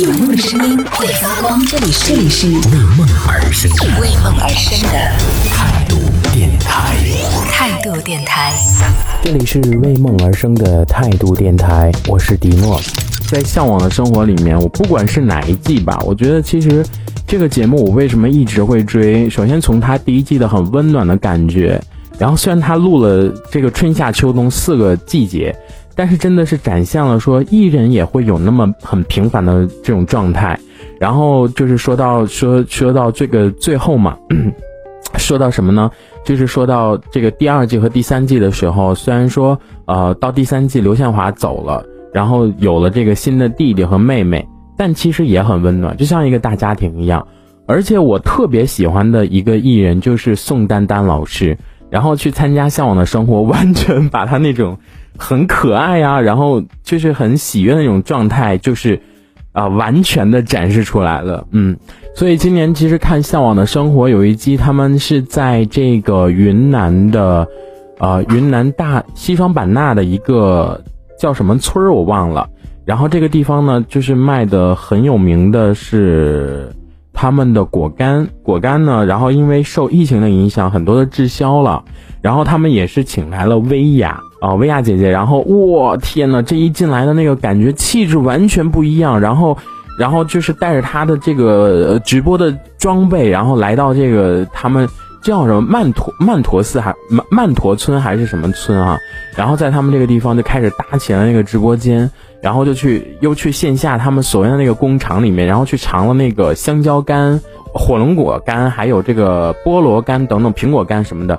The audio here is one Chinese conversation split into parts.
有梦的声音会发光，这里是这里是为梦而生的为梦而生的态度电台。态度电台。这里是为梦而生的态度电台，我是迪诺。在《向往的生活》里面，我不管是哪一季吧，我觉得其实这个节目我为什么一直会追？首先从它第一季的很温暖的感觉，然后虽然它录了这个春夏秋冬四个季节，但是真的是展现了说艺人也会有那么很平凡的这种状态。然后就是说到说说到这个最后嘛，说到什么呢？就是说到这个第二季和第三季的时候，虽然说呃到第三季刘宪华走了，然后有了这个新的弟弟和妹妹，但其实也很温暖，就像一个大家庭一样。而且我特别喜欢的一个艺人就是宋丹丹老师，然后去参加《向往的生活》，完全把他那种很可爱呀、然后就是很喜悦的那种状态，就是啊、完全的展示出来了。嗯，所以今年其实看《向往的生活》有一集，他们是在这个云南的，呃，云南大西双版纳的一个叫什么村儿我忘了。然后这个地方呢，就是卖的很有名的是他们的果干，果干呢，然后因为受疫情的影响，很多的滞销了。然后他们也是请来了薇娅啊，薇娅姐姐。然后我天呐，这一进来的那个感觉气质完全不一样。然后，然后就是带着她的这个直播的装备，然后来到这个他们叫什么曼陀曼陀寺还曼曼陀村还是什么村啊？然后在他们这个地方就开始搭起了那个直播间，然后就去又去线下他们所谓的那个工厂里面，然后去尝了那个香蕉干、火龙果干，还有这个菠萝干等等苹果干什么的。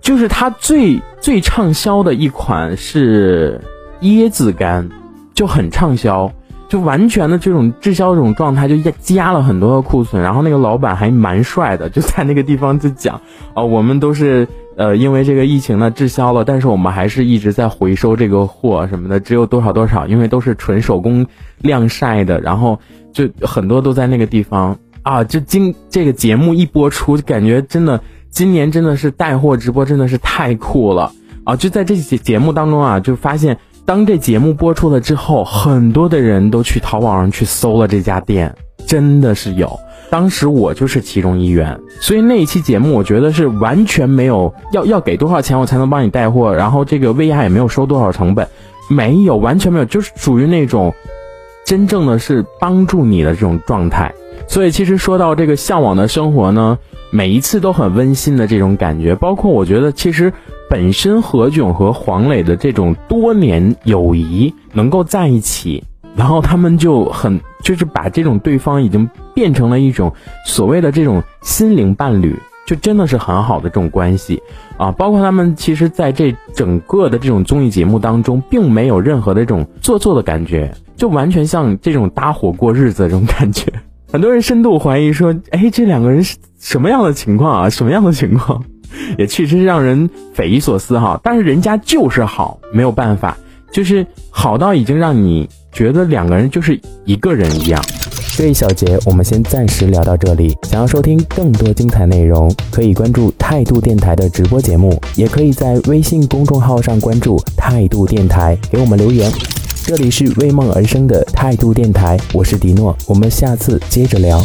就是它最最畅销的一款是椰子干，就很畅销，就完全的这种滞销这种状态，就压加了很多的库存。然后那个老板还蛮帅的，就在那个地方就讲，哦，我们都是呃因为这个疫情呢滞销了，但是我们还是一直在回收这个货什么的，只有多少多少，因为都是纯手工晾晒的，然后就很多都在那个地方啊。就今这个节目一播出，就感觉真的。今年真的是带货直播真的是太酷了啊！就在这节节目当中啊，就发现当这节目播出了之后，很多的人都去淘宝上去搜了这家店，真的是有。当时我就是其中一员，所以那一期节目我觉得是完全没有要要给多少钱我才能帮你带货，然后这个薇娅也没有收多少成本，没有完全没有，就是属于那种真正的是帮助你的这种状态。所以其实说到这个向往的生活呢。每一次都很温馨的这种感觉，包括我觉得其实本身何炅和黄磊的这种多年友谊能够在一起，然后他们就很就是把这种对方已经变成了一种所谓的这种心灵伴侣，就真的是很好的这种关系啊。包括他们其实在这整个的这种综艺节目当中，并没有任何的这种做作的感觉，就完全像这种搭伙过日子这种感觉。很多人深度怀疑说，哎，这两个人是什么样的情况啊？什么样的情况？也确实让人匪夷所思哈。但是人家就是好，没有办法，就是好到已经让你觉得两个人就是一个人一样。这一小节我们先暂时聊到这里。想要收听更多精彩内容，可以关注态度电台的直播节目，也可以在微信公众号上关注态度电台，给我们留言。这里是为梦而生的态度电台，我是迪诺，我们下次接着聊。